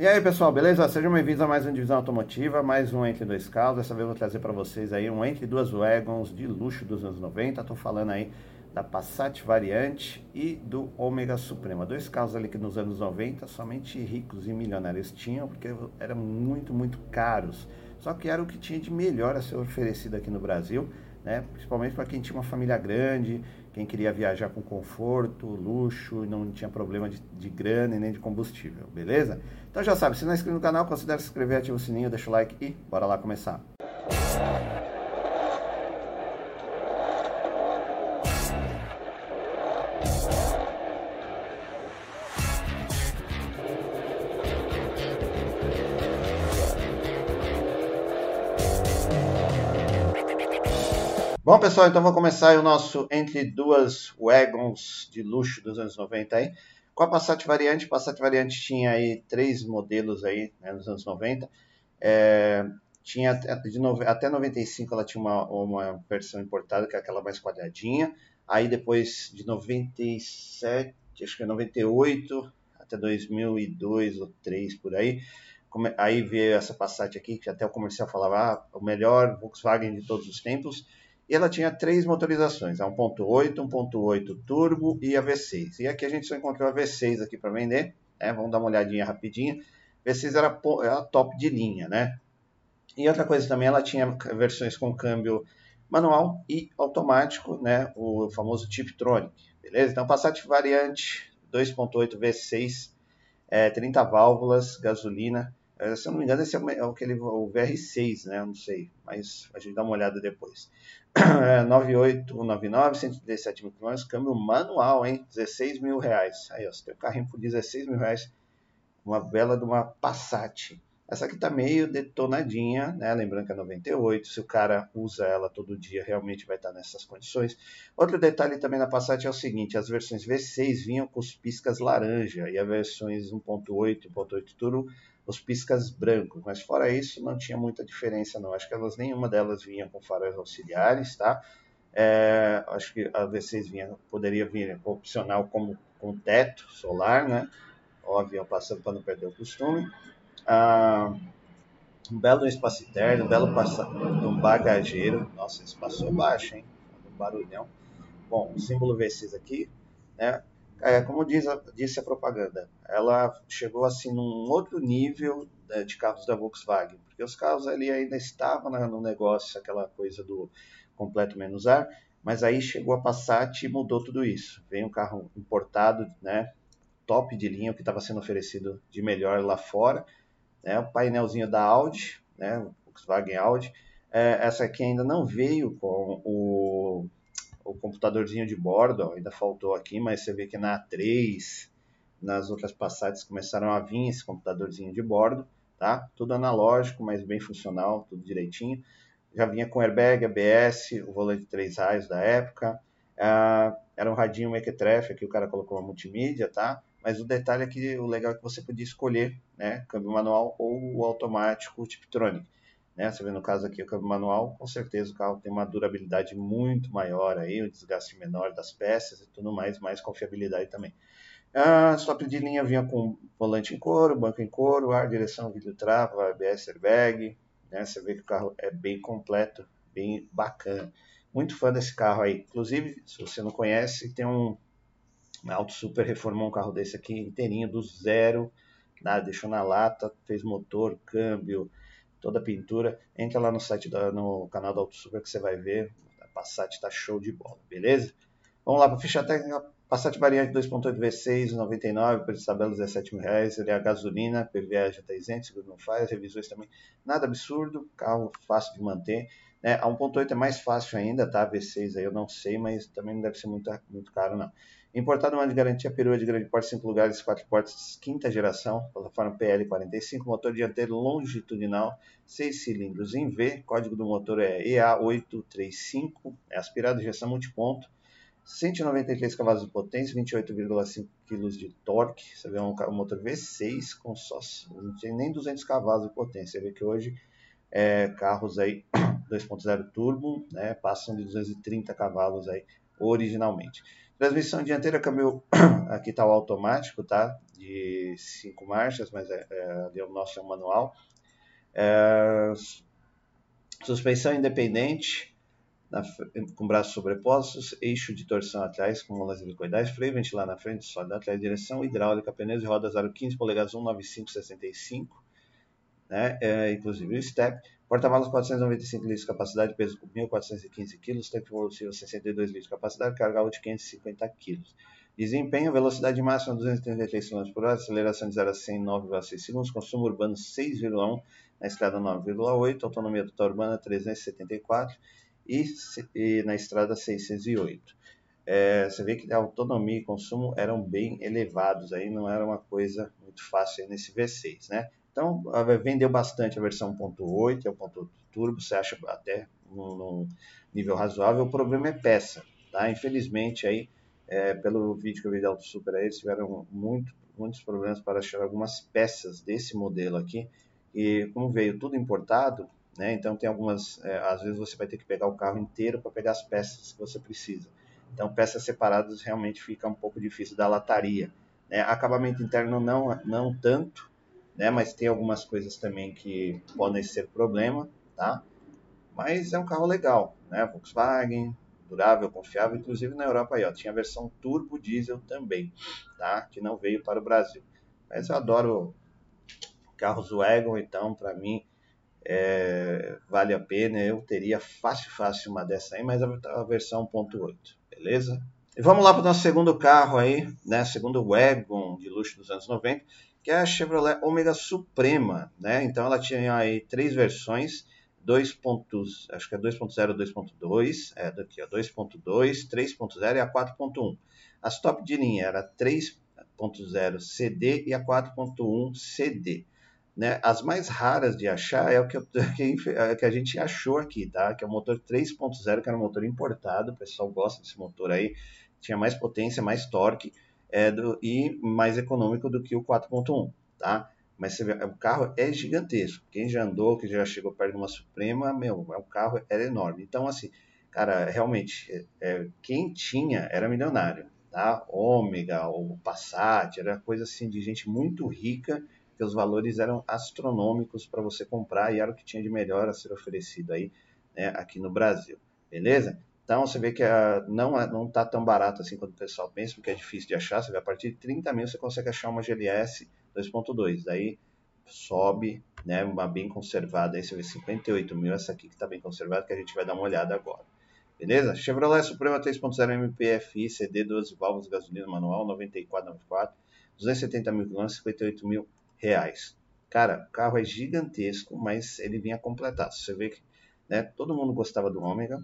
E aí pessoal, beleza? Sejam bem-vindos a mais uma divisão automotiva, mais um Entre Dois Carros. Dessa vez eu vou trazer para vocês aí um Entre Duas Wagons de luxo dos anos 90. Estou falando aí da Passat Variante e do Ômega Suprema. Dois carros ali que nos anos 90 somente ricos e milionários tinham, porque eram muito, muito caros. Só que era o que tinha de melhor a ser oferecido aqui no Brasil, né? principalmente para quem tinha uma família grande, quem queria viajar com conforto, luxo, não tinha problema de, de grana e nem de combustível, beleza? Então já sabe, se não é inscrito no canal, considere se inscrever, ativa o sininho, deixa o like e bora lá começar. Bom, pessoal, então vamos começar o nosso entre duas wagons de luxo dos anos 90 aí. Com a Passat Variante, a Passat Variante tinha aí três modelos aí né, nos anos 90. É, tinha de no, até 95 ela tinha uma, uma versão importada, que é aquela mais quadradinha. Aí depois de 97, acho que é 98 até 2002 ou 2003 por aí, aí veio essa Passat aqui, que até o comercial falava ah, o melhor Volkswagen de todos os tempos e ela tinha três motorizações, a 1.8, 1.8 turbo e a V6. E aqui a gente só encontrou a V6 aqui para vender, né? vamos dar uma olhadinha rapidinho. V6 era, era top de linha, né? E outra coisa também, ela tinha versões com câmbio manual e automático, né? O famoso Tiptronic, beleza? Então, Passat Variante 2.8 V6, é, 30 válvulas, gasolina. É, se eu não me engano, esse é o, é o VR6, né? Eu não sei, mas a gente dá uma olhada depois. 9899, 137 mil quilômetros, câmbio manual, hein? 16 mil reais. Aí, ó, você tem um carrinho por 16 mil reais, uma bela de uma Passat. Essa aqui tá meio detonadinha, né? Lembrando que é 98, se o cara usa ela todo dia, realmente vai estar nessas condições. Outro detalhe também na Passat é o seguinte, as versões V6 vinham com os piscas laranja e as versões 1.8, 1.8 Turbo os piscas brancos, mas fora isso não tinha muita diferença não. Acho que elas nenhuma delas vinha com faróis auxiliares, tá? É, acho que a V6 vinha, poderia vir opcional como com teto solar, né? Óbvio, passando para não perder o costume. Ah, um belo espaço interno, um belo um bagageiro. Nossa, esse passou baixo, hein? Um barulhão. Bom, o símbolo V6 aqui, né? É, como diz a, disse a propaganda, ela chegou assim num outro nível né, de carros da Volkswagen, porque os carros ali ainda estavam no negócio, aquela coisa do completo menos ar, mas aí chegou a Passat e mudou tudo isso. Vem um carro importado, né, top de linha, que estava sendo oferecido de melhor lá fora, né, o painelzinho da Audi, né, Volkswagen Audi, é, essa aqui ainda não veio com o o computadorzinho de bordo, ó, ainda faltou aqui, mas você vê que na A3, nas outras passagens começaram a vir esse computadorzinho de bordo, tá? Tudo analógico, mas bem funcional, tudo direitinho. Já vinha com airbag, ABS, o volante três raios da época. Ah, era um radinho mequetrefe, aqui o cara colocou uma multimídia, tá? Mas o detalhe é que o legal é que você podia escolher, né? Câmbio manual ou o automático Tiptronic. Né? Você vê no caso aqui o câmbio manual, com certeza o carro tem uma durabilidade muito maior aí, o desgaste menor das peças e tudo mais, mais confiabilidade também. A stop de linha vinha com volante em couro, banco em couro, ar, direção, vidro trava, ABS airbag, né? Você vê que o carro é bem completo, bem bacana. Muito fã desse carro aí. Inclusive, se você não conhece, tem um Auto Super reformou um carro desse aqui inteirinho do zero, nada, deixou na lata, fez motor, câmbio, toda a pintura. Entra lá no site, da, no canal da Auto Super que você vai ver. A Passat está show de bola, beleza? Vamos lá para ficha técnica. Passat variante 2.8 V6, 99, preço tabela 17 mil reais. Ele é a gasolina, PVA já está isento, seguro não faz, revisões também. Nada absurdo, carro fácil de manter. Né? A 1.8 é mais fácil ainda, tá? V6 aí eu não sei, mas também não deve ser muito, muito caro não. Importado uma de garantia perua de grande porte, 5 lugares, 4 portas, quinta geração, plataforma PL45, motor dianteiro longitudinal, 6 cilindros em V, código do motor é EA835, é aspirado, injeção multiponto, 193 cavalos de potência, 28,5 kg de torque. Você vê um, motor V6 com só não tem nem 200 cavalos de potência. Você vê que hoje é, carros aí 2.0 turbo, né, passam de 230 cavalos aí originalmente. Transmissão dianteira, câmbio, aqui está o automático, tá? De cinco marchas, mas é, é, é o nosso manual. É, suspensão independente, na, com braços sobrepostos, eixo de torção atrás com molas helicoidais, freio ventilar na frente, sólido atrás, direção hidráulica, pneus e rodas aro 15 polegadas 19565, né? É, inclusive o step. Porta-malas 495 litros de capacidade, peso 1.415 kg, tempo possível 62 litros de capacidade, carga útil 550 kg. Desempenho, velocidade máxima 233 km por hora, aceleração de 0 a 100 9,6 segundos, consumo urbano 6,1, na estrada 9,8, autonomia total urbana 374 e, e na estrada 608. É, você vê que a autonomia e consumo eram bem elevados, aí não era uma coisa muito fácil nesse V6, né? Então, vendeu bastante a versão 1.8, é o ponto turbo, você acha até num, nível razoável. O problema é peça, tá? Infelizmente, aí, é, pelo vídeo que eu vi da Auto Super, aí, eles tiveram muito, muitos problemas para achar algumas peças desse modelo aqui. E como veio tudo importado, né? Então, tem algumas, é, às vezes você vai ter que pegar o carro inteiro para pegar as peças que você precisa. Então, peças separadas realmente fica um pouco difícil da lataria. Né? Acabamento interno não, não tanto, né? Mas tem algumas coisas também que podem ser problema, tá? Mas é um carro legal, né? Volkswagen, durável, confiável, inclusive na Europa aí, ó, tinha a versão turbo diesel também, tá? Que não veio para o Brasil. Mas eu adoro carros Wagon, então para mim é, vale a pena. Eu teria fácil, fácil uma dessa aí, mas a, versão 1.8, beleza? E vamos lá para o nosso segundo carro aí, né? Segundo Wagon de luxo dos anos 90 que é a Chevrolet Omega Suprema, né? Então ela tinha aí três versões, 2 pontos, acho que é 2.0, 2.2, é daqui, ó, 2.2, 3.0 e a 4.1. As top de linha era 3.0 CD e a 4.1 CD. Né? As mais raras de achar é o que, eu, é que, a gente achou aqui, tá? Que é o motor 3.0, que era um motor importado, o pessoal gosta desse motor aí, tinha mais potência, mais torque, é do, e mais econômico do que o 4.1, tá? Mas você vê, o carro é gigantesco. Quem já andou, que já chegou perto de uma Suprema, meu, o carro era enorme. Então, assim, cara, realmente, é, é quem tinha era milionário, tá? Ômega, ou Passat, era coisa assim de gente muito rica, que os valores eram astronômicos para você comprar e era o que tinha de melhor a ser oferecido aí, né, aqui no Brasil. Beleza? Então você vê que a, não é, não está tão barato assim quanto o pessoal pensa, porque é difícil de achar. Você vê, a partir de 30 mil você consegue achar uma GLS 2.2. Daí sobe, né, uma bem conservada. Aí você vê 58 mil, essa aqui que está bem conservada, que a gente vai dar uma olhada agora. Beleza? Chevrolet Suprema 3.0 MPFI, CD 12 válvulas, gasolina manual, 9494, 270 mil quilômetros, 58 mil reais. Cara, o carro é gigantesco, mas ele vinha completado. Você vê que né, todo mundo gostava do Ômega,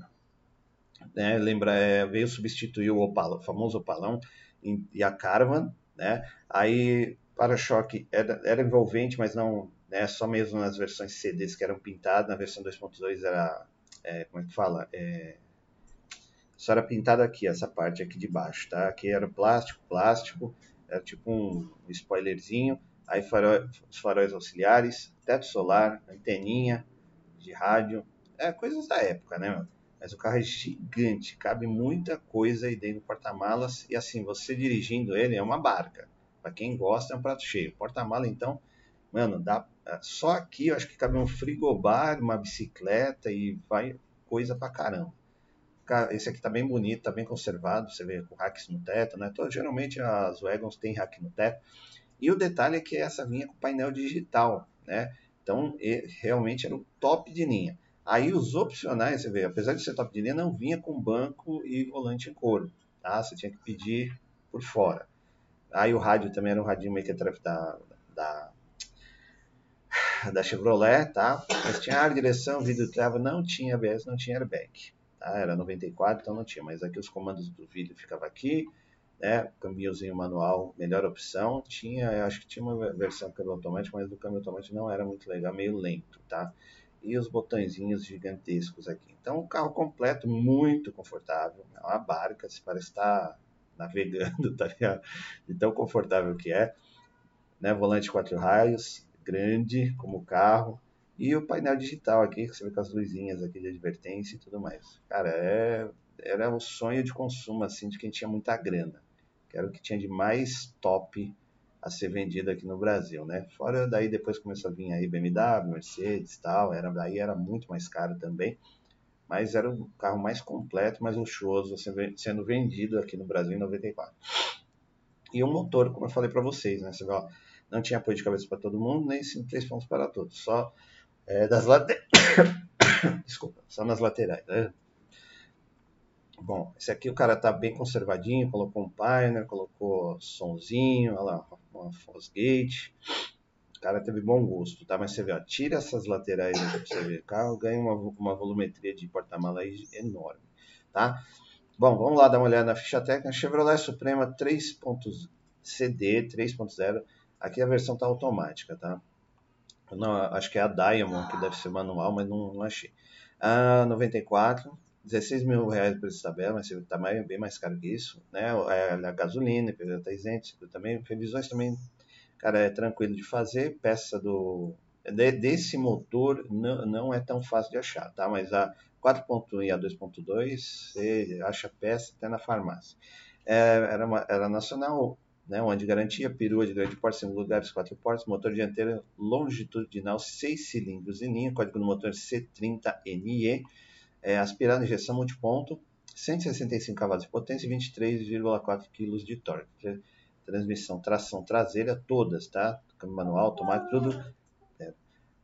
né? Lembra, é, veio substituir o, Opala, o famoso Opalão e a Caravan, né? Aí para-choque era, era envolvente, mas não, né? Só mesmo nas versões CDs que eram pintadas, na versão 2.2 era, é, como é que fala? É, só era pintado aqui, essa parte aqui de baixo, tá? Aqui era plástico, plástico, era tipo um spoilerzinho, aí farol, os faróis auxiliares, teto solar, anteninha de rádio, é coisas da época, né, meu? Mas o carro é gigante, cabe muita coisa aí dentro do porta-malas. E assim, você dirigindo ele é uma barca. Para quem gosta, é um prato cheio. Porta-mala, então, mano, dá. É, só aqui eu acho que cabe um frigobar, uma bicicleta e vai coisa pra caramba. Esse aqui tá bem bonito, tá bem conservado. Você vê com racks no teto, né? Então, geralmente as Wagons têm rack no teto. E o detalhe é que essa vinha com painel digital, né? Então, realmente era o top de linha. Aí os opcionais, você vê, apesar de ser top de linha, não vinha com banco e volante em couro, tá? Você tinha que pedir por fora. Aí o rádio também era um radinho meio que da, da, da Chevrolet, tá? Mas tinha ar, direção, vidro trava, não tinha ABS, não tinha airbag, tá? Era 94, então não tinha, mas aqui os comandos do vídeo ficava aqui, né? Câmbiozinho manual, melhor opção. Tinha, acho que tinha uma versão câmbio automático, mas o câmbio automático não era muito legal, meio lento, tá? E os botõezinhos gigantescos aqui. Então, um carro completo, muito confortável. É uma barca, se parece estar navegando, tá ligado? De tão confortável que é. Né? Volante quatro raios, grande como carro. E o painel digital aqui, que você vê com as luzinhas aqui de advertência e tudo mais. Cara, é era o sonho de consumo assim de quem tinha muita grana, que era o que tinha de mais top a ser vendido aqui no Brasil, né? Fora daí depois começou a vir aí BMW, Mercedes, tal, era daí era muito mais caro também, mas era o carro mais completo, mais luxuoso sendo vendido aqui no Brasil em 94. E o motor, como eu falei para vocês, né? Você vê, ó, não tinha apoio de cabeça para todo mundo, nem três pontos para todos, só é, das laterais. Desculpa, só nas laterais. Né? Bom, esse aqui o cara tá bem conservadinho, colocou um Pioneer, colocou sonzinho, olha lá, uma Fosgate. O cara teve bom gosto, tá? Mas você vê, ó, tira essas laterais aqui pra você ver. O carro ganha uma, uma volumetria de porta-mala enorme, tá? Bom, vamos lá dar uma olhada na ficha técnica. Chevrolet Suprema 3.0 CD 3.0. Aqui a versão tá automática, tá? Não, acho que é a Diamond, que deve ser manual, mas não, não achei. A 94, 16 mil reais por esse tabela, mas está mais, bem mais caro que isso. Né? É, a gasolina, IPVA tá isento, também. Revisões também, cara, é tranquilo de fazer. Peça do de, desse motor não, não é tão fácil de achar, tá? Mas a 4.1 e a 2.2 você acha peça até na farmácia. É, era, uma, era nacional, né, onde garantia perua de grande porte, segundo lugares, quatro portas, motor dianteiro longitudinal, seis cilindros em linha, código do motor C30NE, é, aspirado injeção multiponto, 165 cavalos de potência e 23,4 kg de torque. Transmissão, tração traseira, todas, tá? Câmbio manual, automático, tudo. É,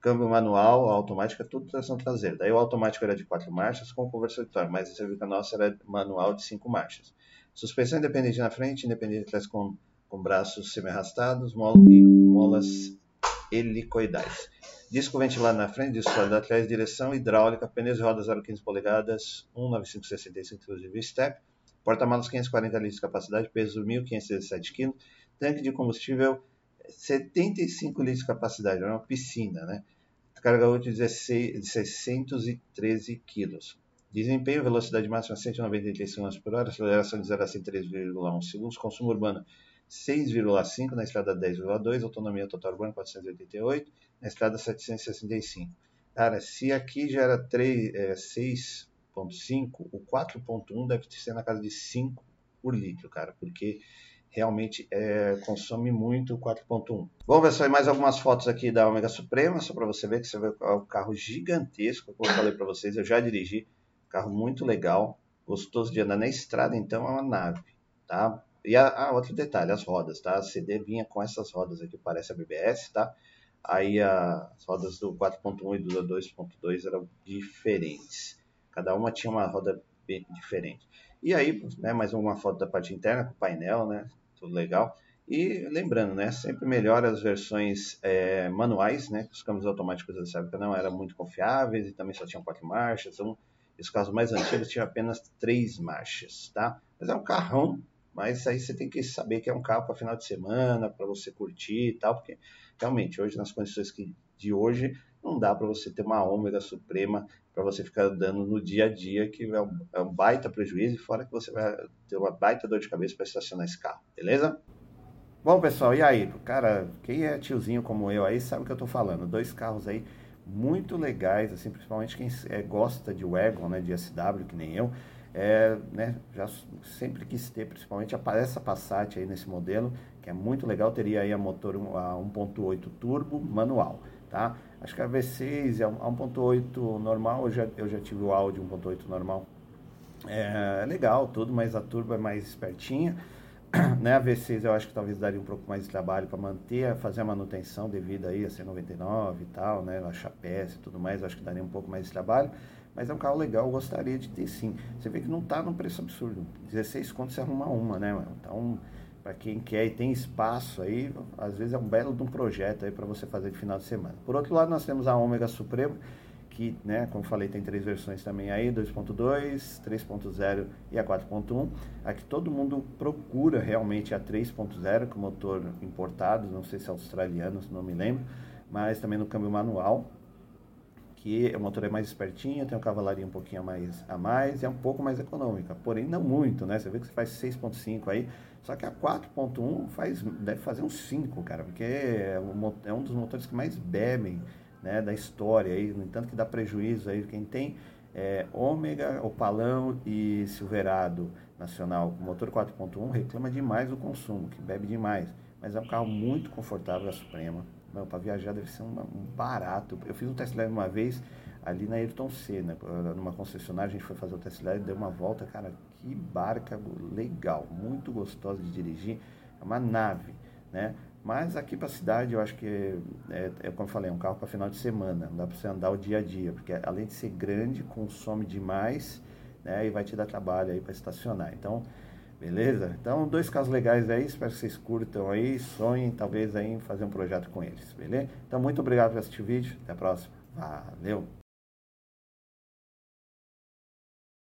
câmbio manual, automática, tudo tração traseira. Daí o automático era de quatro marchas com conversor de torque, mas esse a nossa era manual de cinco marchas. Suspensão independente na frente, independente atrás com com braços semi-arrastados molas helicoidais. Disco ventilado na frente, disco sólido atrás, direção hidráulica, pneus e rodas 0,15 polegadas, 19565 inclusive step, porta-malas 540 litros de capacidade, peso 1.517 kg, tanque de combustível 75 litros de capacidade, é uma piscina, né? Carga útil de 613 kg. Desempenho, velocidade máxima 193 km por hora, aceleração de 0 a 100 3,1 segundos, consumo urbano 6,5 na estrada 10,2, autonomia total urbana 488, na estrada 765. Cara, se aqui já era 6,5, é, o 4,1 deve ser na casa de 5 por litro, cara, porque realmente é, consome muito o 4.1. Bom, pessoal, e mais algumas fotos aqui da Omega Suprema, só para você ver que você vê é um carro gigantesco, como eu falei para vocês, eu já dirigi, carro muito legal, gostoso de andar na estrada, então é uma nave, tá? E a, a, outro detalhe, as rodas, tá? A CD vinha com essas rodas aqui, parece a BBS, tá? Aí a, as rodas do 4.1 e do 2.2 eram diferentes. Cada uma tinha uma roda bem diferente. E aí, né, mais uma foto da parte interna, com painel, né? Tudo legal. E lembrando, né, sempre melhor as versões é, manuais, né? Os câmbios automáticos dessa época não eram muito confiáveis e também só tinham quatro marchas. Um, os carros mais antigos tinham apenas três marchas, tá? Mas é um carrão mas aí você tem que saber que é um carro para final de semana, para você curtir e tal, porque realmente hoje nas condições que, de hoje não dá para você ter uma ômega suprema para você ficar andando no dia a dia, que é um, é um baita prejuízo, e fora que você vai ter uma baita dor de cabeça para estacionar esse carro, beleza? Bom, pessoal, e aí? Cara, quem é tiozinho como eu aí sabe o que eu estou falando. Dois carros aí muito legais, assim, principalmente quem é, gosta de wagon, né, de SW, que nem eu é, né, já sempre quis ter, principalmente aparece essa Passat aí nesse modelo, que é muito legal, teria aí a motor a 1.8 turbo manual, tá? Acho que a V6 a 1.8 normal, eu já, eu já tive o Audi 1.8 normal, é legal tudo, mas a turbo é mais espertinha, né? A V6 eu acho que talvez daria um pouco mais de trabalho para manter, fazer a manutenção devido aí a C99 e tal, né? A chapéu e tudo mais, eu acho que daria um pouco mais de trabalho. Mas é um carro legal, eu gostaria de ter sim. Você vê que não está num preço absurdo. 16 contos você arruma uma, né, mano? Então, para quem quer e tem espaço aí, às vezes é um belo de um projeto aí para você fazer de final de semana. Por outro lado, nós temos a Ômega Supremo, que, né, como falei, tem três versões também aí, 2.2, 3.0 e a 4.1. Aqui todo mundo procura realmente a 3.0 com motor importado, não sei se é australiano, não me lembro, mas também no câmbio manual, que o motor é mais espertinho, tem uma cavalaria um pouquinho a mais, a mais e é um pouco mais econômica, porém não muito, né? Você vê que você faz 6.5 aí, só que a 4.1 faz, deve fazer uns 5, cara, porque é um, é um dos motores que mais bebem né, da história aí, no entanto que dá prejuízo aí quem tem É, Ômega, Opalão e Silverado Nacional com motor 4.1 reclama demais do consumo, que bebe demais. Mas é um carro muito confortável, a Suprema. Para viajar deve ser um, barato. Eu fiz um test drive uma vez ali na Ayrton Senna, numa concessionária, a gente foi fazer o test drive, deu uma volta, cara, que barca legal, muito gostosa de dirigir, é uma nave, né? Mas aqui para a cidade eu acho que, é, é, como eu falei, é um carro para final de semana, não dá para você andar o dia a dia, porque além de ser grande, consome demais, né? E vai te dar trabalho aí para estacionar. Então, beleza? Então, dois carros legais aí, espero que vocês curtam aí, sonhem talvez aí em fazer um projeto com eles, beleza? Então, muito obrigado por assistir o vídeo, até a próxima, valeu!